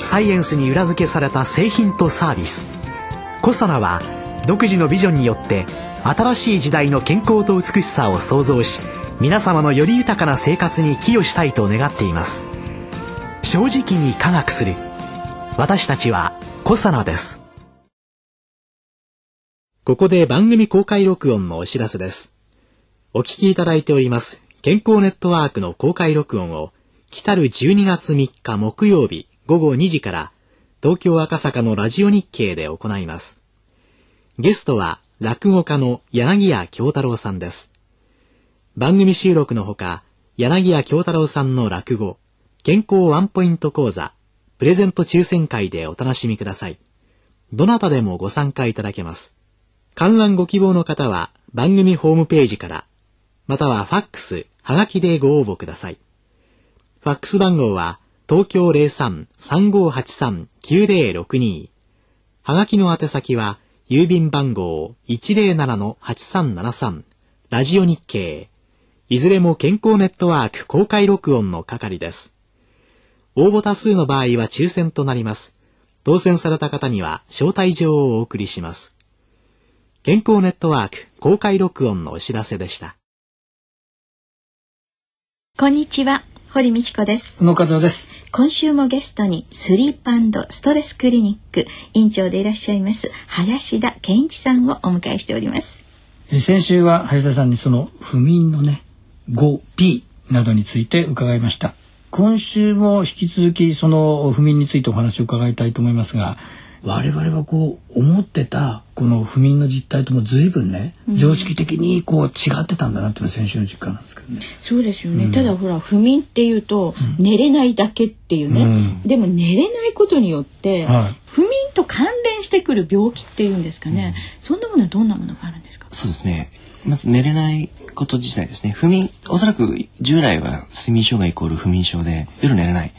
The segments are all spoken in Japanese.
サイエンスに裏付けされた製品とサービス。コサナは独自のビジョンによって新しい時代の健康と美しさを創造し皆様のより豊かな生活に寄与したいと願っています。正直に科学する。私たちはコサナです。ここで番組公開録音のお知らせです。お聞きいただいております健康ネットワークの公開録音を来る12月3日木曜日午後2時から東京赤坂のラジオ日経で行いますゲストは落語家の柳家京太郎さんです。番組収録のほか、柳家京太郎さんの落語、健康ワンポイント講座、プレゼント抽選会でお楽しみください。どなたでもご参加いただけます。観覧ご希望の方は番組ホームページから、またはファックス、はがきでご応募ください。ファックス番号は東京03-3583-9062。はがきの宛先は郵便番号107-8373ラジオ日経いずれも健康ネットワーク公開録音の係です。応募多数の場合は抽選となります。当選された方には招待状をお送りします。健康ネットワーク公開録音のお知らせでした。こんにちは。堀道子です。野和です。今週もゲストにスリープストレスクリニック院長でいらっしゃいます林田健一さんをお迎えしております。え先週は林田さんにその不眠のね 5P などについて伺いました。今週も引き続きその不眠についてお話を伺いたいと思いますが、我々はこう思ってたこの不眠の実態とも随分ね、うん、常識的にこう違ってたんだなっていうのが先週の実感なんですけどね。そうですよね、うん、ただほら不眠っていうと、寝れないだけっていうね、でも寝れないことによって、はい、不眠と関連してくる病気っていうんですかね、そんなものはどんなものがあるんですか？そうですね。まず寝れないこと自体ですね。不眠、おそらく従来は睡眠障害イコール不眠症で夜寝れない。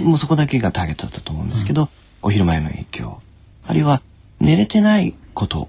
うん、もうそこだけがターゲットだったと思うんですけど、お昼前の影響あるいは寝れてないこと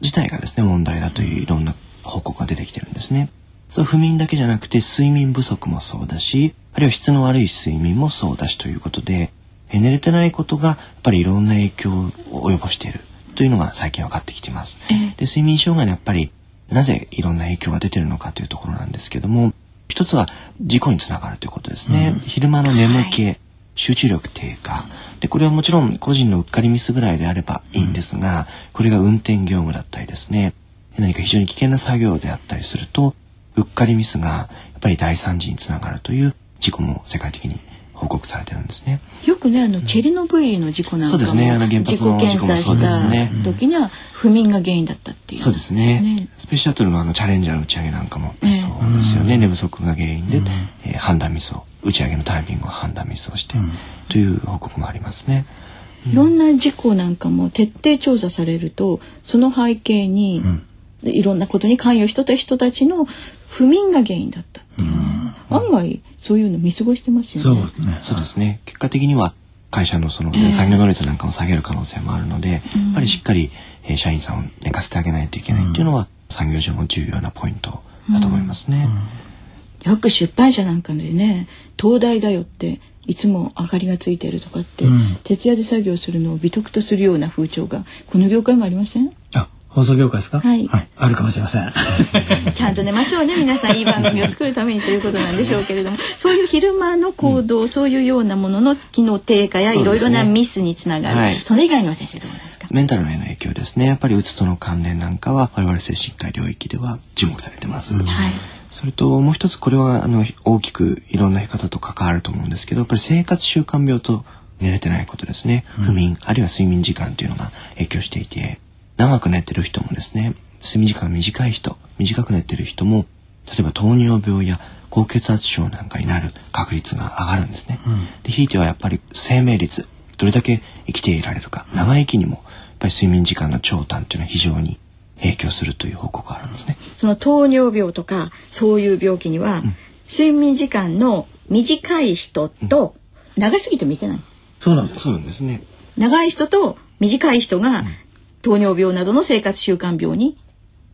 自体がですね問題だといういろんな報告が出てきてるんですね。そう不眠だけじゃなくて睡眠不足もそうだしあるいは質の悪い睡眠もそうだしということで寝れてないことがやっぱりいろんな影響を及ぼしているというのが最近分かってきています。で睡眠障害のやっぱりなぜいろんな影響が出てるのかというところなんですけども一つは事故につながるということですね。うん、昼間の眠気、はい集中力低下。でこれはもちろん個人のうっかりミスぐらいであればいいんですがこれが運転業務だったりですね何か非常に危険な作業であったりするとうっかりミスがやっぱり大惨事につながるという事故も世界的に報告されてるんですね。よくねあのチェリノブイリの事故なんかも、そうですねあの原発の事故もそうですね。時には不眠が原因だったっていう。そうですね。ねスペースシャトルのあのチャレンジャーの打ち上げなんかもそうですよね。寝不足が原因で、えー、判断ミスを打ち上げのタイミングを判断ミスをして、という報告もありますね。いろんな事故なんかも徹底調査されるとその背景に、いろんなことに関与してた人たちの不眠が原因だった案外そういうの見過ごしてますよね。そうですね。結果的には会社のその、産業能率なんかも下げる可能性もあるので、やっぱりしっかり、えー、社員さんを寝かせてあげないといけないっていうのは、産業上も重要なポイントだと思いますね。よく出版社なんかでね東大だよっていつも明かりがついてるとかって、うん、徹夜で作業するのを美徳とするような風潮がこの業界もありません？あ放送業界ですか、はい、はい、あるかもしれません。ちゃんと寝ましょうね。皆さんいい番組を作るためにということなんでしょうけれども。そういう昼間の行動、うん、そういうようなものの機能低下やいろいろなミスにつながる。そ、ねはい、それ以外には先生どうですか？メンタルへの影響ですね。やっぱりうつとの関連なんかは我々精神科医領域では注目されてます、うん、はい。それともう一つこれはあの大きくいろんな方と関わると思うんですけどやっぱり生活習慣病と寝れてないことですね、不眠あるいは睡眠時間というのが影響していて長く寝てる人もですね睡眠時間が短い人短く寝てる人も例えば糖尿病や高血圧症なんかになる確率が上がるんですね。うん、でひいてはやっぱり生命率どれだけ生きていられるか長生きにもやっぱり睡眠時間の長短っていうのは非常に影響するという報告があるんですね。その糖尿病とかそういう病気には、睡眠時間の短い人と長すぎてもいけない。そうなんです。そうなんですね。長い人と短い人が糖尿病などの生活習慣病に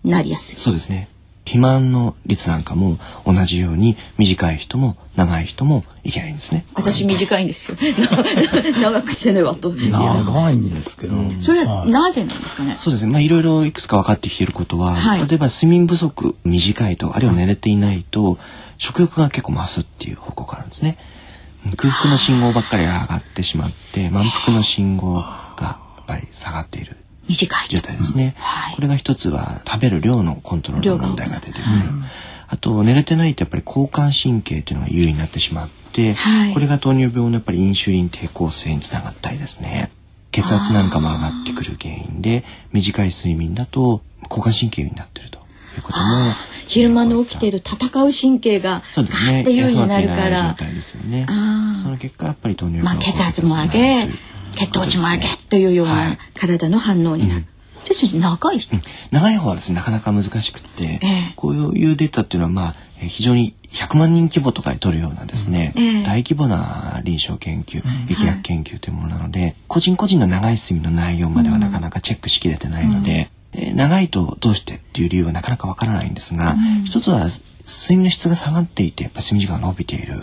なりやすい。そうですね。肥満の率なんかも同じように短い人も長い人もいけないんですね。私短いんですよ。長くせねばと。長いんですけど。それはなぜなんですかね？そうですね。まあいろいろいくつか分かってきていることは、はい、例えば睡眠不足短いとあるいは寝れていないと食欲が結構増すっていう報告があるんですね。空腹の信号ばっかりが上がってしまって満腹の信号がやっぱり下がっている短い。状態ですね、はい、これが一つは食べる量のコントロールの問題が出てくる、あと寝れてないとやっぱり交感神経っていうのが優位になってしまって、はい、これが糖尿病のやっぱりインシュリン抵抗性につながったりですね。血圧なんかも上がってくる原因で短い睡眠だと交感神経優位になってるということも昼間の起きている戦う神経がそうですね。っていうになるから、ね、その結果やっぱり糖尿病まあ血圧も上げ血糖値も上げというような体の反応になる。うん、長い、うん、長い方はですねなかなか難しくて、えー、こういうデータっていうのはまあ非常に100万人規模とかで取るようなですね、えー、大規模な臨床研究、疫学研究というものなので、はい、個人個人の長い睡眠の内容まではなかなかチェックしきれてないので、うん、えー、長いとどうしてっていう理由はなかなかわからないんですが、うん、一つは睡眠の質が下がっていてやっぱ睡眠時間が伸びている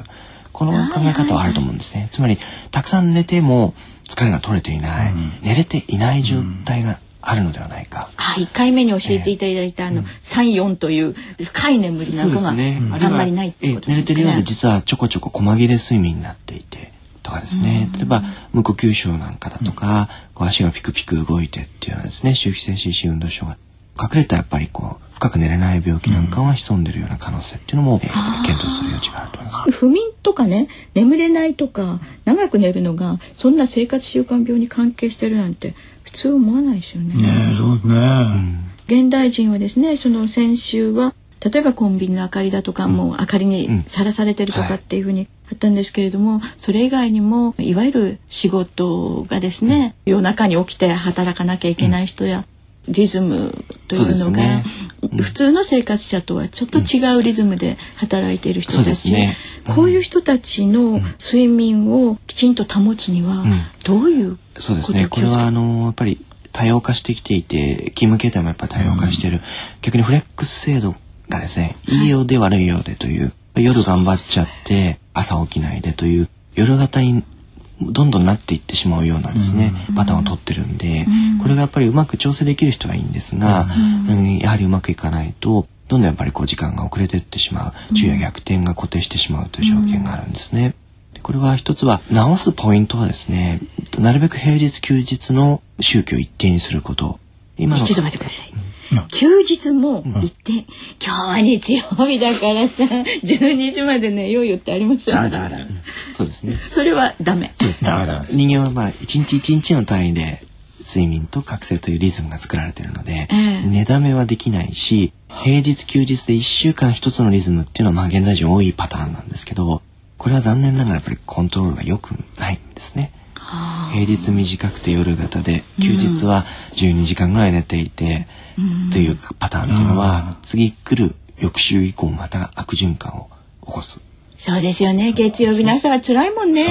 この考え方はあると思うんですね。つまりたくさん寝ても疲れが取れていない、うん、寝れていない状態があるのではないか。あ、一回目に教えていただいた、えー、あの三四という深い眠りなどがあんまりないってことですね。寝れてるようで実はちょこちょこ細切れ睡眠になっていて。とかですね、例えば無呼吸症なんかだとか、こう足がピクピク動いてっていうのはですね周期性心身運動症が隠れたやっぱりこう深く寝れない病気なんかは潜んでるような可能性っていうのも、えー、検討する余地があると思います。不眠とかね眠れないとか長く寝るのがそんな生活習慣病に関係してるなんて普通思わないですよね。ねそうですね、うん、現代人はですねその先週は例えばコンビニの明かりだとか、うん、もう明かりにさらされてるとかっていうふうにあったんですけれども、はい、それ以外にもいわゆる仕事がですね、うん、夜中に起きて働かなきゃいけない人や、リズムというのが、ね。うん、普通の生活者とはちょっと違うリズムで働いている人たち、うんね。うん、こういう人たちの睡眠をきちんと保つにはどういうそうですね。これはあのやっぱり多様化してきていて勤務形態もやっぱり多様化している、逆にフレックス制度がですねいいようで悪いようでという、夜頑張っちゃって朝起きないでという夜型にどんどんなっていってしまうようなですね、パターンを取ってるんで、これがやっぱりうまく調整できる人がいいんですが、うん、やはりうまくいかないとどんどんやっぱりこう時間が遅れていってしまう昼夜逆転が固定してしまうという条件があるんですね。これは一つは直すポイントはですねなるべく平日休日の宗教一定にすること。今のちょっと待ってください、休日も行って、うん、今日は日曜日だからさ 12時まで寝ようよってありますよね。そうですね。それはダメ。そうですね。人間はまあ一日一日の単位で睡眠と覚醒というリズムが作られているので、えー、寝だめはできないし平日休日で1週間一つのリズムっていうのはまあ現代人多いパターンなんですけどこれは残念ながらやっぱりコントロールが良くないんですね。平日短くて夜型で休日は12時間ぐらい寝ていて、というパターンっていうのは、次来る翌週以降また悪循環を起こす。そうですよね。月曜日の朝は辛いもんね。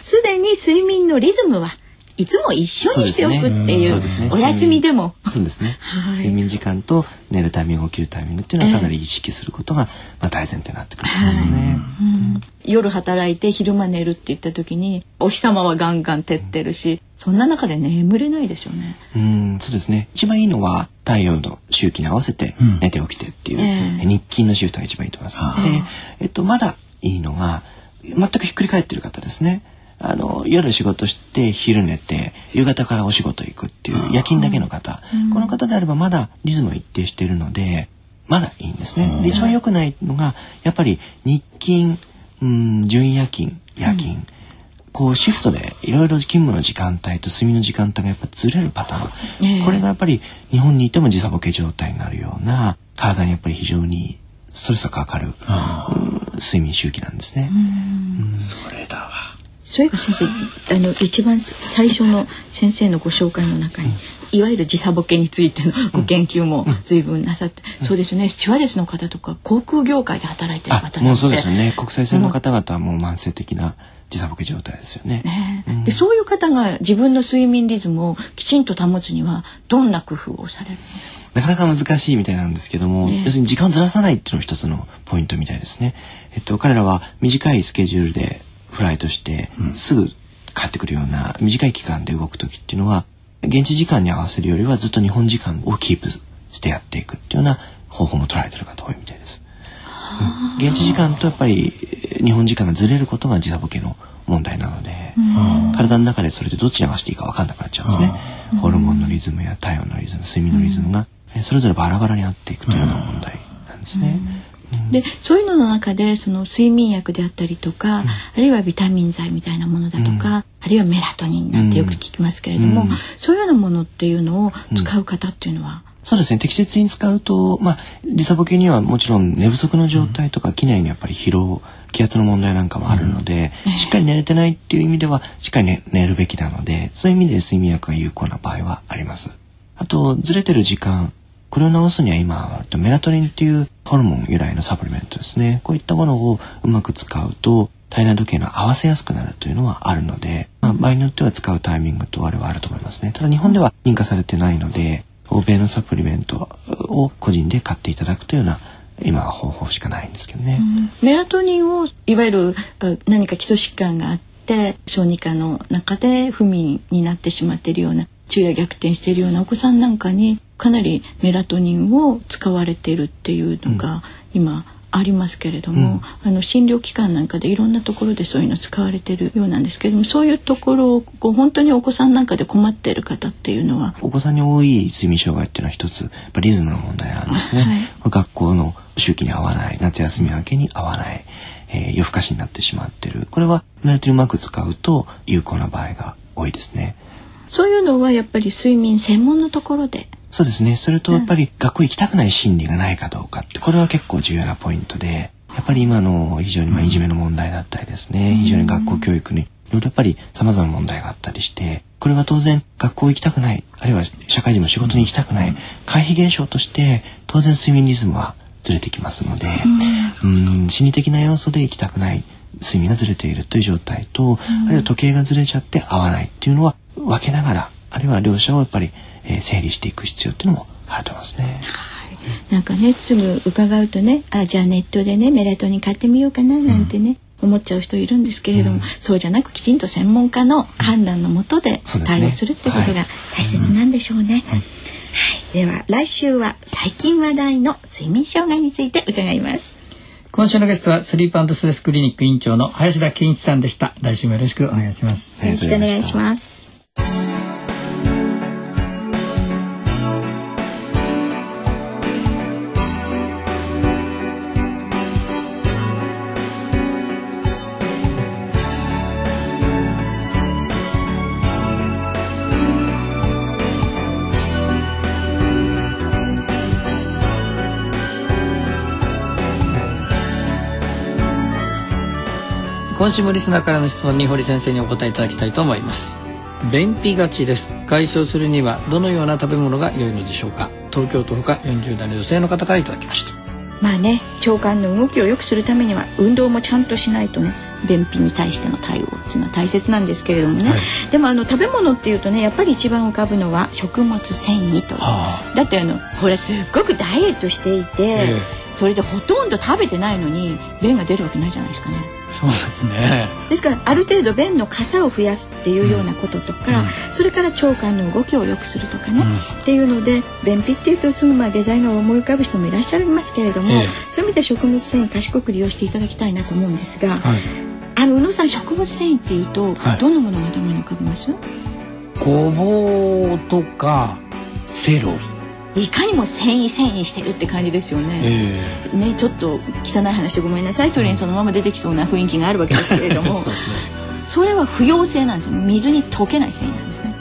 すでに睡眠のリズムはいつも一緒にしておくっていう、ね、お休みでも。そうですね、はい、睡眠時間と寝るタイミング起きるタイミングっていうのはかなり意識することが、まあ、大前提になってくるんですね、うん、夜働いて昼間寝るって言った時にお日様はガンガン照ってるしそんな中で眠れないでしょうね。うんそうですね。一番いいのは太陽の周期に合わせて寝て起きてっていう、うんえー、日勤のシフトが一番いいと思います。で、えっと、まだいいのが全くひっくり返ってる方ですねあの夜仕事して昼寝て夕方からお仕事行くっていう夜勤だけの方、この方であればまだリズムは一定しているのでまだいいんですね。で一番良くないのがやっぱり日勤、うん、準夜勤夜勤、うん、こうシフトでいろいろ勤務の時間帯と睡眠の時間帯がやっぱずれるパターン、えー、これがやっぱり日本にいても時差ボケ状態になるような体にやっぱり非常にストレスがかかる、睡眠周期なんですね。うん、それだわ。そういえば先生あの一番最初の先生のご紹介の中に、いわゆる時差ボケについてのご研究も随分なさって、そうですね。スチュワーデスの方とか航空業界で働いてる方もうそうですよね。国際線の方々はもう慢性的な時差ボケ状態ですよね。ねでそういう方が自分の睡眠リズムをきちんと保つにはどんな工夫をされるんですか？なかなか難しいみたいなんですけども、要するに時間をずらさないっていうのが一つのポイントみたいですね。えっと、彼らは短いスケジュールでフライトして、すぐ帰ってくるような短い期間で動く時っていうのは、現地時間に合わせるよりはずっと日本時間をキープしてやっていくっていうような方法も取られてる方多いみたいです。現地時間とやっぱり日本時間がずれることが時差ボケの問題なので、体の中でそれでどっちに合わせていいか分かんなくなっちゃうんですね。ホルモンのリズムや体温のリズム睡眠のリズムが、それぞれバラバラに合っていくというような問題なんですね。でそういうのの中でその睡眠薬であったりとか、うん、あるいはビタミン剤みたいなものだとか、うん、あるいはメラトニンなんてよく聞きますけれども、うん、そういうようなものっていうのを使う方っていうのは、そうですね。適切に使うと、まあ、時差ボケにはもちろん寝不足の状態とか、機内にやっぱり疲労気圧の問題なんかもあるので、しっかり寝れてないっていう意味ではしっかり寝寝るべきなのでそういう意味で睡眠薬が有効な場合はあります。あとずれてる時間これを治すには今メラトニンっていうホルモン由来のサプリメントですね。こういったものをうまく使うと体内時計の合わせやすくなるというのはあるので、まあ、場合によっては使うタイミングとあれはあると思いますね。ただ日本では認可されてないので欧米のサプリメントを個人で買っていただくというような今は方法しかないんですけどね、うん、メラトニンをいわゆる何か基礎疾患があって小児科の中で不眠になってしまっているような昼夜逆転しているようなお子さんなんかにかなりメラトニンを使われているっていうのが今ありますけれども、うん、あの診療機関なんかでいろんなところでそういうの使われてるようなんですけれどもそういうところをこう本当にお子さんなんかで困っている方っていうのはお子さんに多い睡眠障害っていうのは一つやっぱリズムの問題なんですね、はい、学校の周期に合わない夏休み明けに合わない、えー、夜更かしになってしまってる。これはメラトニンうまく使うと有効な場合が多いですね。そういうのはやっぱり睡眠専門のところでそうですね。それとやっぱり学校行きたくない心理がないかどうかってこれは結構重要なポイントでやっぱり今の非常にまあいじめの問題だったりですね、非常に学校教育にいろいろやっぱり様々な問題があったりしてこれは当然学校行きたくないあるいは社会人も仕事に行きたくない回避現象として当然睡眠リズムはずれてきますので、うん。心理的な要素で行きたくない睡眠がずれているという状態と、あるいは時計がずれちゃって合わないっていうのは分けながらあるいは両者をやっぱり、えー、整理していく必要っていうのもあると思いますね。なんかねすぐ伺うとねあじゃあネットでねメラトニン買ってみようかななんてね、うん、思っちゃう人いるんですけれども、うん、そうじゃなくきちんと専門家の判断のもとで対応するってことが大切なんでしょうね。はい、では来週は最近話題の睡眠障害について伺います。今週のゲストはスリープストレスクリニック院長の林田健一さんでした。来週もよろしくお願いします。よろしくお願いします。今週もリスナーからの質問に堀先生にお答えいただきたいと思います。便秘がちです。解消するにはどのような食べ物が良いのでしょうか。東京都ほか40代の女性の方からいただきました。まあね腸管の動きを良くするためには運動もちゃんとしないとね便秘に対しての対応っていうのは大切なんですけれどもね、はい、でもあの食べ物っていうとねやっぱり一番浮かぶのは食物繊維と、はあ、だってあのほらすっごくダイエットしていて、えー、それでほとんど食べてないのに便が出るわけないじゃないですかね。そうですね。ですからある程度便の傘を増やすっていうようなこととか、うん、それから腸管の動きを良くするとかね、うん、っていうので便秘っていうとすぐまあデザイナーを思い浮かぶ人もいらっしゃいますけれども、ええ、そういう意味で食物繊維賢く利用していただきたいなと思うんですが、はい、あの宇野さん食物繊維っていうと、はい、どんなものが頭に浮かびます？ごぼうとかセロリいかにも繊維繊維してるって感じですよね。えー、ねちょっと汚い話でごめんなさい。鳥にそのまま出てきそうな雰囲気があるわけですけれども。そ、ね,、れは不溶性なんです。よ水に溶けない繊維なんですね。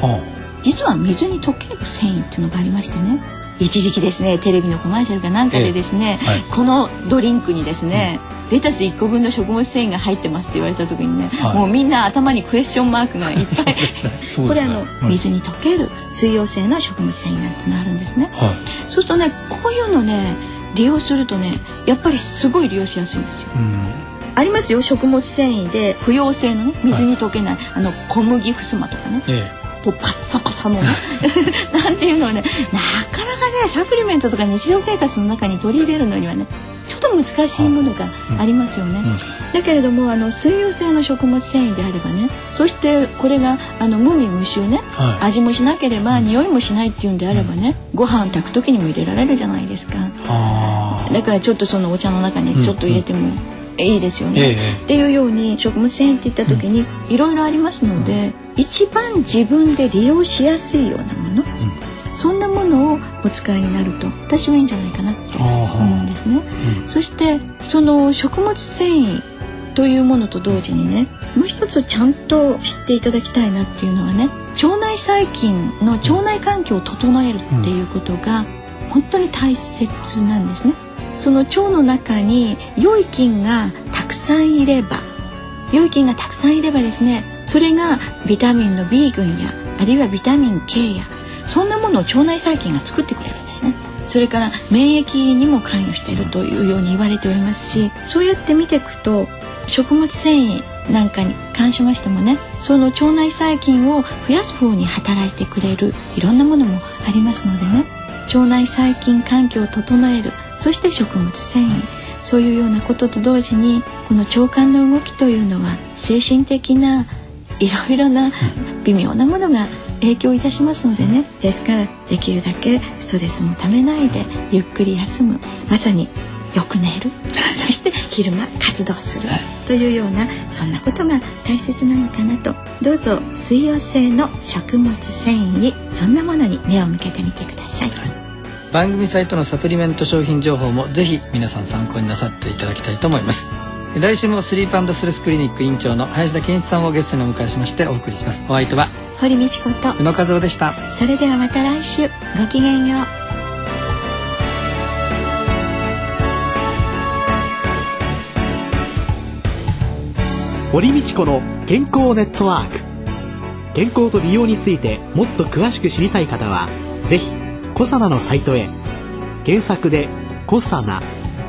はあ、実は水に溶ける繊維っていうのがありましてね。一時期ですねテレビのコマーシャルかなんかでですね、ええはい。このドリンクにですね、レタス1個分の食物繊維が入ってますって言われた時にね、はい。もうみんな頭にクエスチョンマークがいっぱいですね。そうこれあの、ですね。はい水に溶ける水溶性の食物繊維なんてのあるんですね、はい。そうするとねこういうのね利用するとねやっぱりすごい利用しやすいんですよ。うん。ありますよ食物繊維で不溶性のね水に溶けない、あの小麦ふすまとかね。えこうパッサパサのね なんていうのはねなかなかねサプリメントとか日常生活の中に取り入れるのにはねちょっと難しいものがありますよね。うん。だけれどもあの水溶性の食物繊維であればねそしてこれがあの無味無臭ね、はい。味もしなければ匂いもしないっていうんであればね、ご飯炊く時にも入れられるじゃないですか。あだからちょっとそのお茶の中にちょっと入れてもいいですよね。ええ。っていうように食物繊維って言った時にいろいろありますので、一番自分で利用しやすいようなもの、そんなものをお使いになると私はいいんじゃないかなって思うんですね。そしてその食物繊維というものと同時にねもう一つちゃんと知っていただきたいなっていうのはね腸内細菌の腸内環境を整えるっていうことが本当に大切なんですね。その腸の中に良い菌がたくさんいれば良い菌がたくさんいればですねそれがビタミンの B 群やあるいはビタミン K やそんなものを腸内細菌が作ってくれるんですね。それから免疫にも関与しているというように言われておりますしそうやって見ていくと食物繊維なんかに関しましてもねその腸内細菌を増やす方に働いてくれるいろんなものもありますのでね腸内細菌環境を整えるそして食物繊維。そういうようなことと同時にこの腸管の動きというのは精神的ないろいろな微妙なものが影響いたしますのでね。ですからできるだけストレスもためないでゆっくり休む。まさによく寝る。そして昼間活動する。というようなそんなことが大切なのかなと。どうぞ水溶性の食物繊維そんなものに目を向けてみてください。番組サイトのサプリメント商品情報もぜひ皆さん参考になさっていただきたいと思います。来週もスリープストレスクリニック院長の林田健一さんをゲストにお迎えしましてお送りします。お相手は堀道子と宇野和夫でした。それではまた来週。ごきげんよう。堀道子の健康ネットワーク。健康と美容についてもっと詳しく知りたい方はぜひコサナのサイトへ。検索で「コサナ」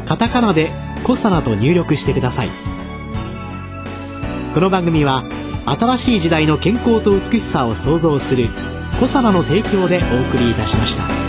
カタカナで「コサナ」と入力してください。この番組は新しい時代の健康と美しさを創造するコサナの提供でお送りいたしました。